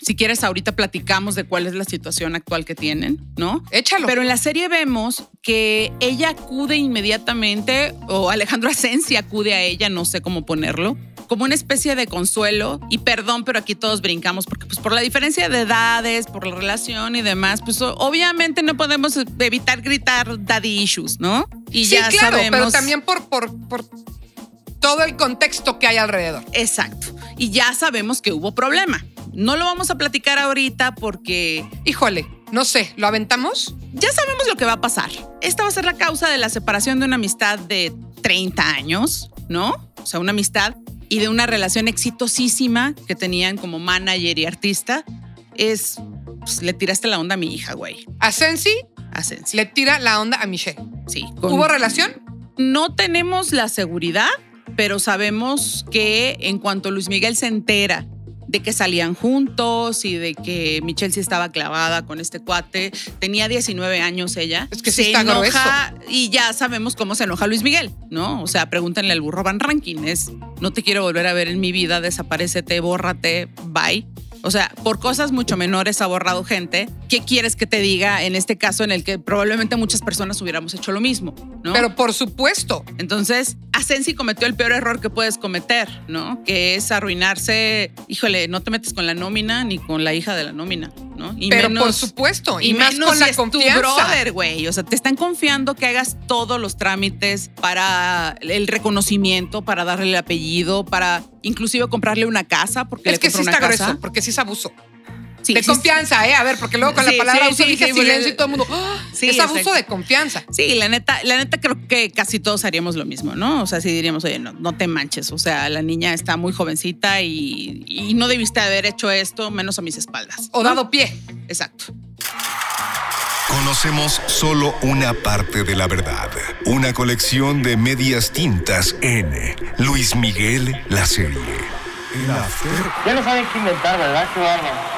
Si quieres, ahorita platicamos de cuál es la situación actual que tienen, ¿no? Échalo. Pero en la serie vemos que ella acude inmediatamente, o Alejandro Asencia acude a ella, no sé cómo ponerlo, como una especie de consuelo. Y perdón, pero aquí todos brincamos, porque pues por la diferencia de edades, por la relación y demás, pues obviamente no podemos evitar gritar daddy issues, ¿no? Y sí, ya claro, sabemos. pero también por, por, por todo el contexto que hay alrededor. Exacto. Y ya sabemos que hubo problema. No lo vamos a platicar ahorita porque Híjole, no sé, ¿lo aventamos? ya sabemos lo que va a pasar. Esta va a ser la causa de la separación de una amistad de 30 años, ¿no? O sea, una amistad y de una relación exitosísima que tenían como manager y artista. Es, pues, le tiraste la onda a mi hija, güey. A Sensi A Sensi. le tira la onda a Michelle. Sí. con- ¿Hubo relación? No tenemos la seguridad, pero sabemos que en cuanto Luis Miguel se entera de que salían juntos y de que Michelle sí estaba clavada con este cuate, tenía 19 años ella. Es que sí se está enoja y ya sabemos cómo se enoja Luis Miguel, ¿no? O sea, pregúntenle al burro Van Ranking, es no te quiero volver a ver en mi vida, desaparecete, bórrate, bye. O sea, por cosas mucho menores ha borrado gente. ¿Qué quieres que te diga en este caso en el que probablemente muchas personas hubiéramos hecho lo mismo, ¿no? Pero por supuesto. Entonces, Asensi cometió el peor error que puedes cometer, ¿no? Que es arruinarse. Híjole, no te metes con la nómina ni con la hija de la nómina, ¿no? Y pero por supuesto. Y, más menos con si la es tu confianza. brother, güey. O sea, te están confiando que hagas todos los trámites para el reconocimiento, para darle el apellido, para inclusive comprarle una casa, porque Es le que sí está casa. grueso, porque sí es abuso. Sí, de sí, confianza, ¿eh? A ver, porque luego con Sí, la palabra sí, dije silencio y todo el mundo. ¡ah! Sí, es abuso exacto. de confianza. Sí, la neta, la neta creo que casi todos haríamos lo mismo, ¿no? O sea, si diríamos, oye, no, no te manches, o sea, la niña está muy jovencita y, y no debiste haber hecho esto, menos a mis espaldas. O ¿no? dado pie. Exacto. Conocemos solo una parte de la verdad. Una colección de medias tintas en Luis Miguel, la serie. El After. Ya no saben qué inventar, ¿verdad? Qué bárbaro.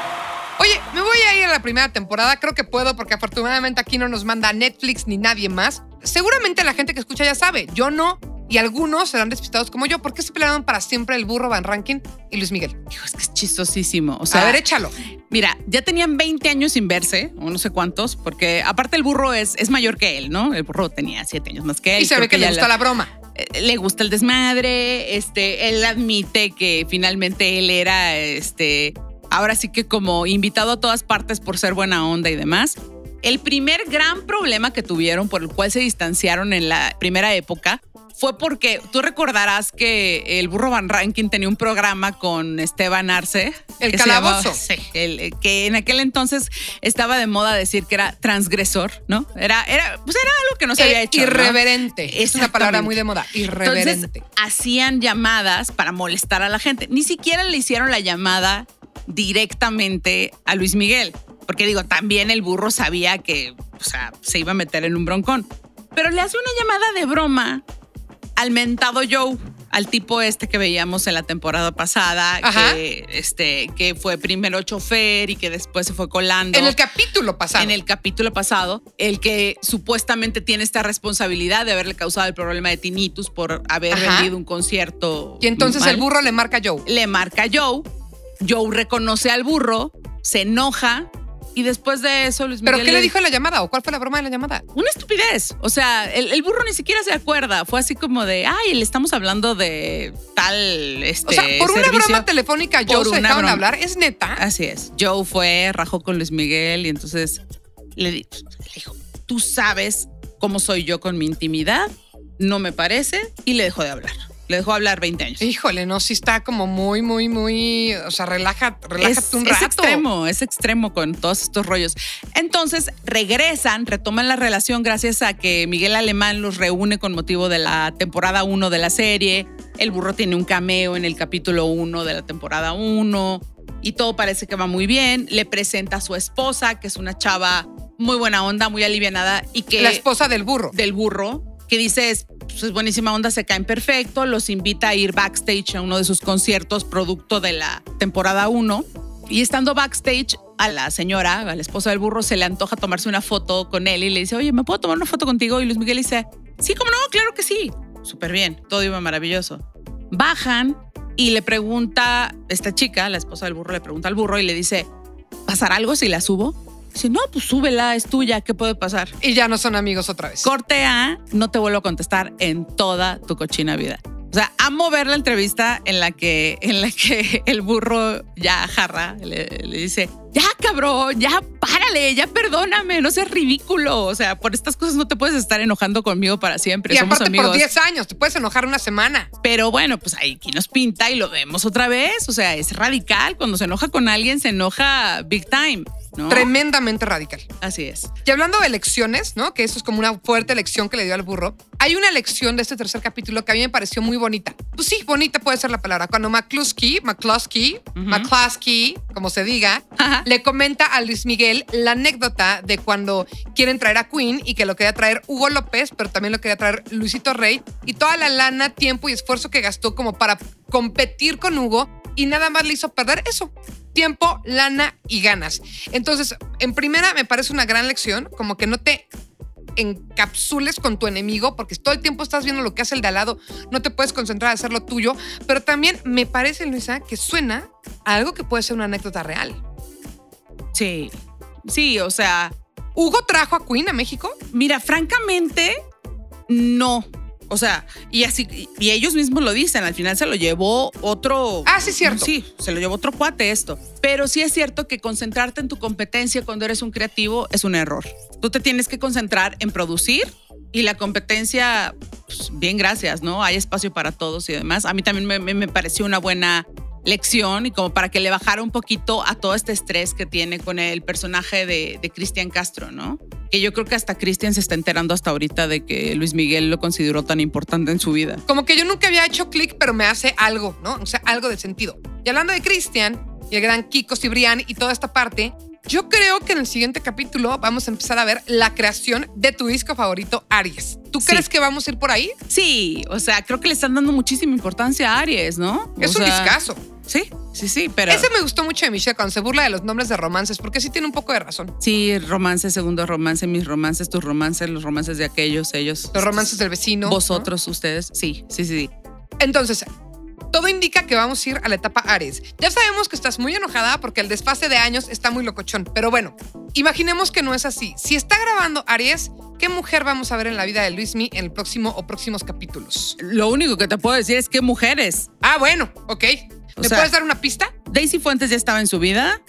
Oye, me voy a ir a la primera temporada. Creo que puedo porque afortunadamente aquí no nos manda Netflix ni nadie más. Seguramente la gente que escucha ya sabe. Yo no. Y algunos serán despistados como yo. ¿Por qué se pelearon para siempre el burro Van Rankin y Luis Miguel? Hijo, es que es chistosísimo. O sea, a ver, échalo. mira, ya tenían 20 años sin verse, o no sé cuántos, porque aparte el burro es, es mayor que él, ¿no? El burro tenía 7 años más que él. Y se ve que le gusta la broma. eh, le gusta el desmadre, este, él admite que finalmente él era, este, ahora sí que como invitado a todas partes por ser buena onda y demás. El primer gran problema que tuvieron por el cual se distanciaron en la primera época fue porque tú recordarás que el burro Van Rankin tenía un programa con Esteban Arce. El llamaba- calabozo. sí, el- que en aquel entonces estaba de moda decir que era transgresor, ¿no? Era, era, pues era algo que no se había Eh, hecho. ¿no? irreverente. Es una palabra muy de moda. Entonces Irreverente. hacían llamadas para molestar a la gente. Ni siquiera le hicieron la llamada directamente a Luis Miguel. Porque digo, también el burro sabía que o sea, se iba a meter en un broncón. Pero le hace una llamada de broma al mentado Joe, al tipo este que veíamos en la temporada pasada, Ajá. que, este, que fue primero chofer y que después se fue colando en el capítulo pasado. en el capítulo pasado, el que supuestamente tiene esta responsabilidad de haberle causado el problema de tinnitus por haber Ajá. vendido un concierto. y entonces mal. el burro le marca a Joe. le marca a Joe, Joe reconoce al burro, se enoja y después de eso Luis ¿Pero Miguel qué le dijo en la llamada? ¿O cuál fue la broma de la llamada? Una estupidez. O sea, el, el burro ni siquiera se acuerda. Fue así como de, ay, le estamos hablando de tal este, O sea, por una servicio". broma telefónica Joe se dejaron broma. hablar. ¿Es neta? Así es. Joe fue, rajó con Luis Miguel y entonces le, le dijo, tú sabes cómo soy yo con mi intimidad, no me parece, y le dejó de hablar. Le dejó hablar 20 años. Híjole, no, sí está como muy, muy, muy. O sea, relaja, relájate es, un es rato. extremo, es extremo con todos estos rollos. Entonces regresan, retoman la relación gracias a que Miguel Alemán los reúne con motivo de la temporada 1 de la serie. El burro tiene un cameo en el capítulo 1 de la temporada 1 y todo parece que va muy bien. Le presenta a su esposa, que es una chava muy buena onda, muy alivianada y que La esposa del burro. del burro, que dice es, pues, es buenísima onda, se caen perfecto, los invita a ir backstage a uno de sus conciertos, producto de la temporada 1. Y estando backstage, a la señora, a la esposa del burro, se le antoja tomarse una foto con él y le dice, oye, ¿me puedo tomar una foto contigo? Y Luis Miguel dice, sí, cómo no, claro que sí. Súper bien, todo iba maravilloso. Bajan y le pregunta, esta chica, la esposa del burro, le pregunta al burro y le dice, ¿pasará algo si la subo? Dice, no, pues súbela, es tuya, ¿qué puede pasar? Y ya no son amigos otra vez. Corte A, no te vuelvo a contestar en toda tu cochina vida. O sea, amo ver la entrevista en la que, en la que el burro ya jarra, le, le dice, ya cabrón, ya párale, ya perdóname, no seas ridículo. O sea, por estas cosas no te puedes estar enojando conmigo para siempre. y Somos aparte amigos. por 10 años, te puedes enojar una semana. Pero bueno, pues ahí aquí nos pinta y lo vemos otra vez. O sea, es radical. Cuando se enoja con alguien, se enoja big time. ¿No? Tremendamente radical. Así es. Y hablando de elecciones, ¿no? Que eso es como una fuerte elección que le dio al burro. Hay una elección de este tercer capítulo que a mí me pareció muy bonita. Pues sí, bonita puede ser la palabra. Cuando McCluskey, McCluskey, McCluskey, como se diga, Ajá. le comenta a Luis Miguel la anécdota de cuando quieren traer a Queen y que lo quería traer Hugo López, pero también lo quería traer Luisito Rey y toda la lana, tiempo y esfuerzo que gastó como para competir con Hugo y nada más le hizo perder eso. Tiempo, lana y ganas. Entonces, en primera me parece una gran lección, como que no te encapsules con tu enemigo, porque todo el tiempo estás viendo lo que hace el de al lado, no te puedes concentrar en hacer lo tuyo, pero también me parece, Luisa, que suena a algo que puede ser una anécdota real. Sí. Sí, o sea, ¿Hugo trajo a Queen a México? Mira, francamente, no. O sea, y así, y ellos mismos lo dicen, al final se lo llevó otro. Ah, sí, cierto. Sí, se lo llevó otro cuate esto. Pero sí es cierto que concentrarte en tu competencia cuando eres un creativo es un error. Tú te tienes que concentrar en producir y la competencia, pues, bien, gracias, ¿no? Hay espacio para todos y demás. A mí también me, me- me pareció una buena lección y como para que le bajara un poquito a todo este estrés que tiene con el personaje de, Cristian Castro, ¿no? Que yo creo que hasta Cristian se está enterando hasta ahorita de que Luis Miguel lo consideró tan importante en su vida. Como que yo nunca había hecho clic, pero me hace algo, ¿no? O sea, algo de sentido. Y hablando de Cristian y el gran Kiko Cibrián y toda esta parte, yo creo que en el siguiente capítulo vamos a empezar a ver la creación de tu disco favorito, Aries. ¿Tú Sí. crees que vamos a ir por ahí? Sí, o sea, creo que le están dando muchísima importancia a Aries, ¿no? O es un sea, discazo. Sí, sí, sí, pero... Ese me gustó mucho de Michelle cuando se burla de los nombres de romances, porque sí tiene un poco de razón. Sí, romance, segundo romance, mis romances, tus romances, los romances de aquellos, ellos. Los romances del vecino. ¿no? Vosotros, ustedes. Sí, sí. sí. Entonces, todo indica que vamos a ir a la etapa Aries. Ya sabemos que estás muy enojada porque el desfase de años está muy locochón, pero bueno, imaginemos que no es así. Si está grabando Aries, ¿qué mujer vamos a ver en la vida de Luismi en el próximo o próximos capítulos? Lo único que te puedo decir es que mujeres. Ah, bueno, ok. O ¿Me sea- puedes dar una pista? Daisy Fuentes ya estaba en su vida,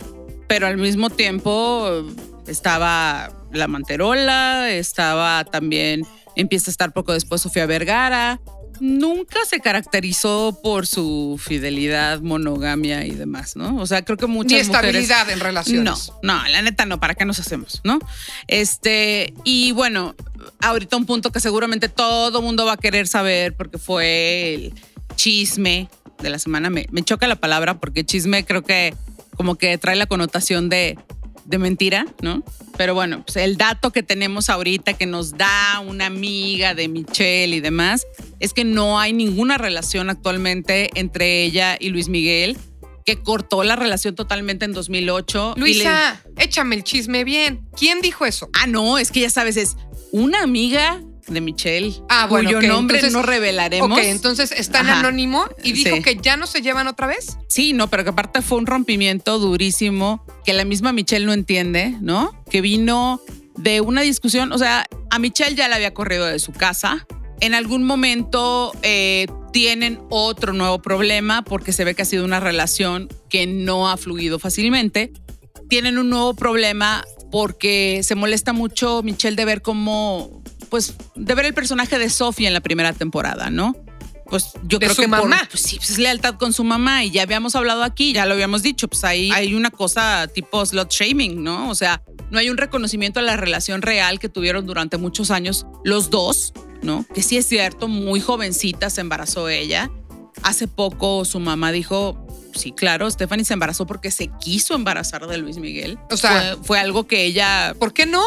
pero al mismo tiempo estaba la Manterola, estaba también, empieza a estar poco después Sofía Vergara. Nunca se caracterizó por su fidelidad, monogamia y demás, ¿no? O sea, creo que muchas Ni mujeres- estabilidad en No, relaciones. no, la neta no, ¿para qué nos hacemos, no? Este, y bueno, ahorita un punto que seguramente todo mundo va a querer saber porque fue el chisme de la semana. Me, me choca la palabra porque chisme creo que como que trae la connotación de, de mentira, ¿no? Pero bueno, pues el dato que tenemos ahorita que nos da una amiga de Michelle y demás es que no hay ninguna relación actualmente entre ella y Luis Miguel que cortó la relación totalmente en 2008. y le- Luisa, échame el chisme bien. ¿Quién dijo eso? Ah, no, es que ya sabes, es una amiga de Michelle, Ah, bueno, cuyo ok, nombre entonces- no revelaremos. Ok, entonces está en anónimo y dijo Sí. que ya no se llevan otra vez. Sí, no, pero que aparte fue un rompimiento durísimo que la misma Michelle no entiende, ¿no? Que vino de una discusión, o sea, a Michelle ya la había corrido de su casa. En algún momento eh, tienen otro nuevo problema porque se ve que ha sido una relación que no ha fluido fácilmente. Tienen un nuevo problema porque se molesta mucho Michelle de ver cómo, pues, de ver el personaje de Sophie en la primera temporada, ¿no? Pues yo De creo su que por- mamá. pues sí, pues es lealtad con su mamá y ya habíamos hablado aquí, ya lo habíamos dicho, pues ahí hay una cosa tipo slot shaming, ¿no? O sea, no hay un reconocimiento a la relación real que tuvieron durante muchos años los dos, ¿no? Que sí es cierto, muy jovencita se embarazó ella. Hace poco su mamá dijo, sí, claro, Stephanie se embarazó porque se quiso embarazar de Luis Miguel. O sea- fue, fue algo que ella ¿Por qué no?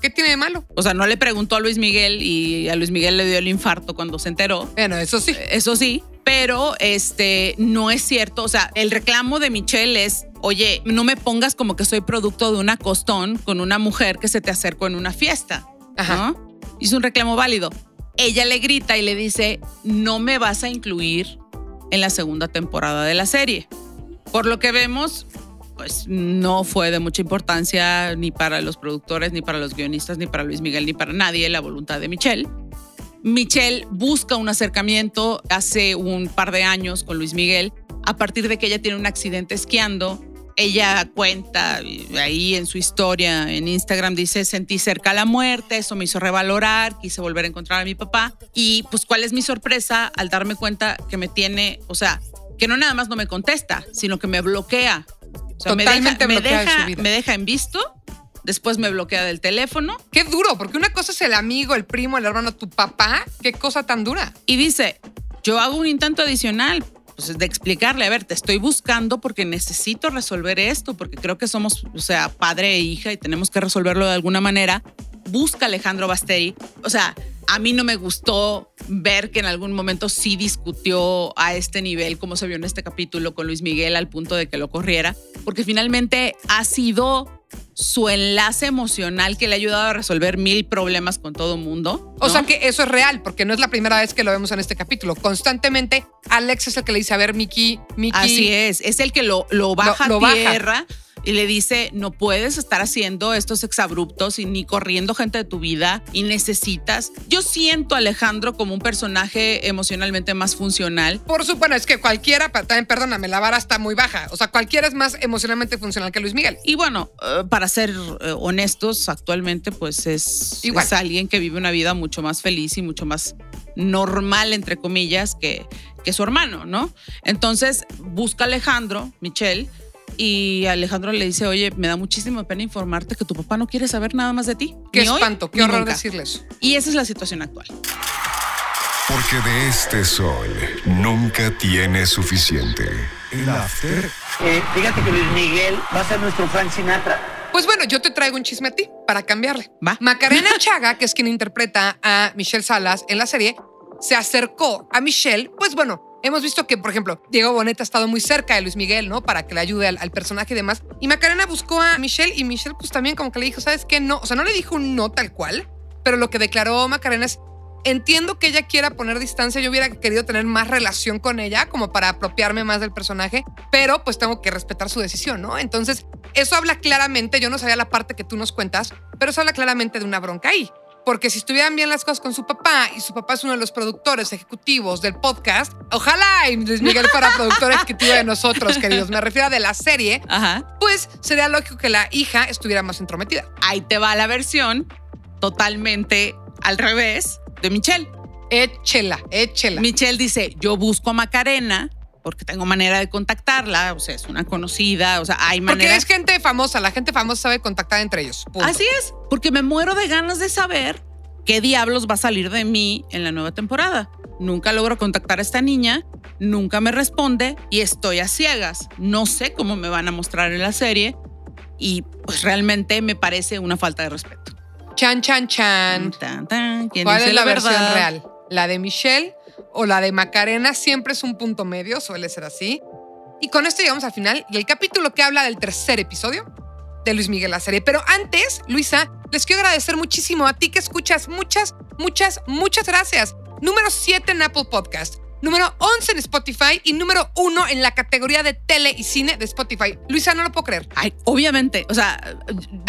¿Qué tiene de malo? O sea, no le preguntó a Luis Miguel y a Luis Miguel le dio el infarto cuando se enteró. Bueno, eso sí. Eso sí, pero este no es cierto. O sea, el reclamo de Michelle es, oye, no me pongas como que soy producto de una costón con una mujer que se te acercó en una fiesta. Ajá. ¿no? Hizo un reclamo válido. Ella le grita y le dice, no me vas a incluir en la segunda temporada de la serie. Por lo que vemos, pues no fue de mucha importancia ni para los productores, ni para los guionistas, ni para Luis Miguel, ni para nadie la voluntad de Michelle. Michelle busca un acercamiento hace un par de años con Luis Miguel a partir de que ella tiene un accidente esquiando. Ella cuenta ahí en su historia en Instagram, dice, sentí cerca la muerte, eso me hizo revalorar, quise volver a encontrar a mi papá. Y pues cuál es mi sorpresa al darme cuenta que me tiene, o sea, que no nada más no me contesta, sino que me bloquea. O sea, me deja, Totalmente me, de deja, su vida. me deja en visto, después me bloquea del teléfono Qué duro, porque una cosa es el amigo, el primo, el hermano, tu papá. Qué cosa tan dura. y dice, yo hago un intento adicional pues, de explicarle, a ver, te estoy buscando porque necesito resolver esto, porque creo que somos, o sea, padre e hija y tenemos que resolverlo de alguna manera. Busca Alejandro Basteri. O sea, a mí no me gustó ver que en algún momento sí discutió a este nivel, como se vio en este capítulo con Luis Miguel, al punto de que lo corriera, porque finalmente ha sido su enlace emocional que le ha ayudado a resolver mil problemas con todo mundo. O sea que eso es real, porque no es la primera vez que lo vemos en este capítulo. Constantemente, Alex es el que le dice, a ver, Miki, Miki. Así es, es el que lo, lo baja lo a baja. Y le dice, no puedes estar haciendo estos exabruptos y ni corriendo gente de tu vida y necesitas. Yo siento a Alejandro como un personaje emocionalmente más funcional. Por supuesto, es que cualquiera, también perdóname, la vara está muy baja. O sea, cualquiera es más emocionalmente funcional que Luis Miguel. Y bueno, eh, para ser eh, honestos, actualmente pues es, Igual. es alguien que vive una vida mucho más feliz y mucho más normal, entre comillas, que, que su hermano, ¿no? Entonces busca a Alejandro, Michelle, y Alejandro le dice, oye, me da muchísima pena informarte que tu papá no quiere saber nada más de ti. Qué ni hoy, espanto, qué ni horror nunca". decirle eso. Y esa es la situación actual. Porque de este sol nunca tiene suficiente. El after Eh, fíjate que Luis Miguel va a ser nuestro Frank Sinatra. Pues bueno, yo te traigo un chisme a ti para cambiarle. Va. Macarena Chaga, que es quien interpreta a Michelle Salas en la serie, se acercó a Michelle. Pues bueno, hemos visto que, por ejemplo, Diego Boneta ha estado muy cerca de Luis Miguel, ¿no? Para que le ayude al, personaje y demás. Y Macarena buscó a Michelle y Michelle, pues también como que le dijo, ¿sabes qué? No, o sea, no le dijo un no tal cual, pero lo que declaró Macarena es. Entiendo que ella quiera poner distancia, yo hubiera querido tener más relación con ella como para apropiarme más del personaje, pero pues tengo que respetar su decisión, ¿no? Entonces, eso habla claramente, yo no sabía la parte que tú nos cuentas, pero eso habla claramente de una bronca ahí. Porque si estuvieran bien las cosas con su papá y su papá es uno de los productores ejecutivos del podcast, ojalá y Luis Miguel fuera productor ejecutivo de nosotros, queridos, me refiero a de la serie, Ajá. pues sería lógico que la hija estuviera más entrometida. Ahí te va la versión totalmente al revés de Michelle. Échela, échela. Michelle dice, yo busco a Macarena porque tengo manera de contactarla, o sea, es una conocida, o sea, hay Porque manera. es gente famosa, la gente famosa sabe contactar entre ellos. punto. Así es, porque me muero de ganas de saber qué diablos va a salir de mí en la nueva temporada. Nunca logro contactar a esta niña, nunca me responde y estoy a ciegas. No sé cómo me van a mostrar en la serie y pues realmente me parece una falta de respeto. Chan, chan, chan. Tan, tan, ¿quién ¿Cuál es la, verdad? versión real? ¿La de Michelle o la de Macarena? Siempre es un punto medio, suele ser así. Y con esto llegamos al final y el capítulo que habla del tercer episodio de Luis Miguel la serie. Pero antes, Luisa, les quiero agradecer muchísimo a ti que escuchas. Muchas, muchas, muchas gracias. Número 7 en Apple Podcast. Número 11 en Spotify y número 1 en la categoría de tele y cine de Spotify. Luisa, no lo puedo creer. Ay, obviamente, o sea,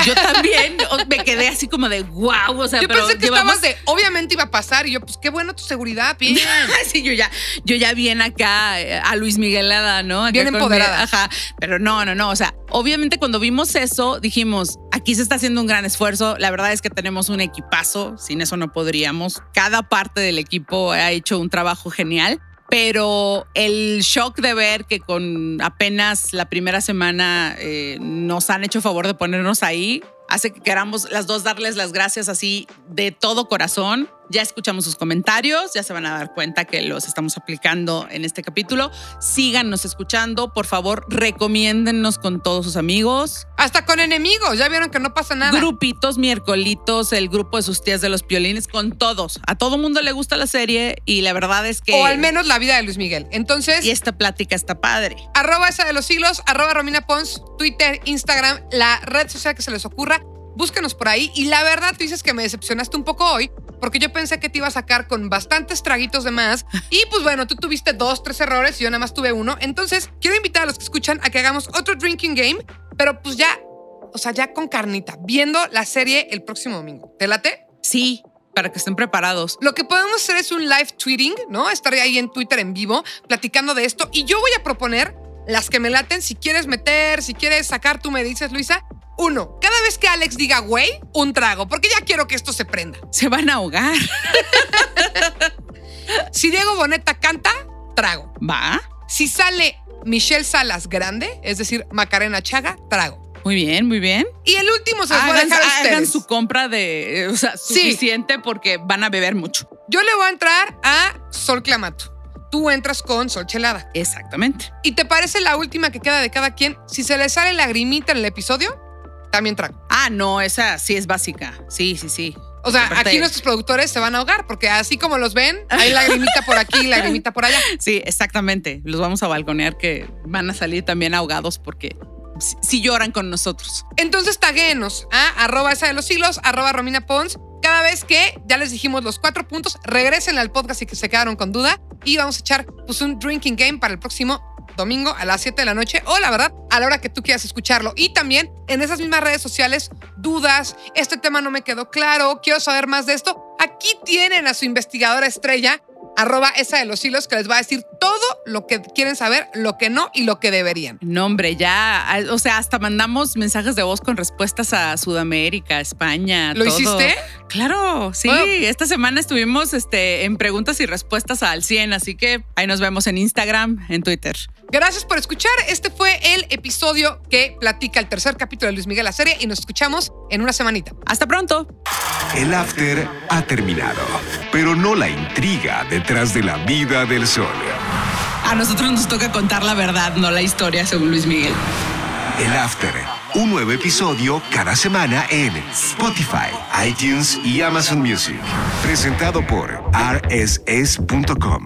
yo también me quedé así como de wow, o sea, Yo pero pensé que llevamos- estabas de, obviamente iba a pasar y yo, pues qué bueno tu seguridad, bien. sí, yo ya, yo ya bien acá eh, a Luis Miguel Lada, ¿no? Acá Bien con mi- empoderada. ajá, pero no, no, no. O sea, obviamente cuando vimos eso, dijimos, aquí se está haciendo un gran esfuerzo. La verdad es que tenemos un equipazo, sin eso no podríamos. Cada parte del equipo ha hecho un trabajo genial. Pero el shock de ver que con apenas la primera semana eh, nos han hecho favor de ponernos ahí, hace que queramos las dos darles las gracias así de todo corazón Ya escuchamos sus comentarios, ya se van a dar cuenta que los estamos aplicando en este capítulo. Síganos escuchando, por favor, recomiéndennos con todos sus amigos. Hasta con enemigos, ya vieron que no pasa nada. Grupitos, miércolitos, el grupo de sus tías de los piolines, con todos. A todo mundo le gusta la serie y la verdad es que... O al menos la vida de Luis Miguel. Entonces, Y esta plática está padre. arroba esa de los siglos, arroba Romina Pons, Twitter, Instagram, la red social que se les ocurra. Búsquenos por ahí. Y la verdad, tú dices que me decepcionaste un poco hoy, porque yo pensé que te iba a sacar con bastantes traguitos de más. Y pues bueno, tú tuviste dos, tres errores y yo nada más tuve uno. Entonces, quiero invitar a los que escuchan a que hagamos otro drinking game, pero pues ya, o sea, ya con carnita, viendo la serie el próximo domingo. ¿Te late? Sí, para que estén preparados. Lo que podemos hacer es un live tweeting, ¿no? Estaré ahí en Twitter en vivo platicando de esto y yo voy a proponer las que me laten. Si quieres meter, si quieres sacar, tú me dices, Luisa. Uno, cada vez que Alex diga güey, un trago, porque ya quiero que esto se prenda. Se van a ahogar. Si Diego Boneta canta, trago. Va. Si sale Michelle Salas grande, es decir, Macarena Chaga, trago. Muy bien, muy bien. Y el último se los voy a Hagan, dejar a hagan ustedes. su compra de, o sea, Sí. suficiente porque van a beber mucho. Yo le voy a entrar a Sol Clamato. Tú entras con Sol Chelada. Exactamente. ¿Y te parece la última que queda de cada quien? Si se le sale lagrimita en el episodio, también trago. Ah, no, esa sí es básica. Sí, sí, sí. O sea, Aparte- aquí nuestros productores se van a ahogar porque así como los ven, hay lagrimita por aquí, lagrimita por allá. Sí, exactamente. Los vamos a balconear que van a salir también ahogados porque si, si lloran con nosotros. Entonces taguéenos a arroba esa de los hilos, arroba Romina Pons. Cada vez que ya les dijimos los cuatro puntos, regresen al podcast y que se quedaron con duda y vamos a echar pues un drinking game para el próximo domingo a las 7 de la noche o la verdad a la hora que tú quieras escucharlo. Y también en esas mismas redes sociales, dudas, este tema no me quedó claro, quiero saber más de esto. Aquí tienen a su investigadora estrella, arroba esa de los hilos, que les va a decir todo lo que quieren saber, lo que no y lo que deberían. No, hombre, ya, o sea, hasta mandamos mensajes de voz con respuestas a Sudamérica, España. ¿Lo todo. hiciste? Claro, sí. Bueno. Esta semana estuvimos este, en preguntas y respuestas al 100, así que ahí nos vemos en Instagram, en Twitter. Gracias por escuchar. Este fue el episodio que platica el tercer capítulo de Luis Miguel la serie y nos escuchamos en una semanita. Hasta pronto. El after ha terminado, pero no la intriga detrás de la vida del sol. A nosotros nos toca contar la verdad, no la historia según Luis Miguel. El after, un nuevo episodio cada semana en Spotify, iTunes y Amazon Music. Presentado por rss.com.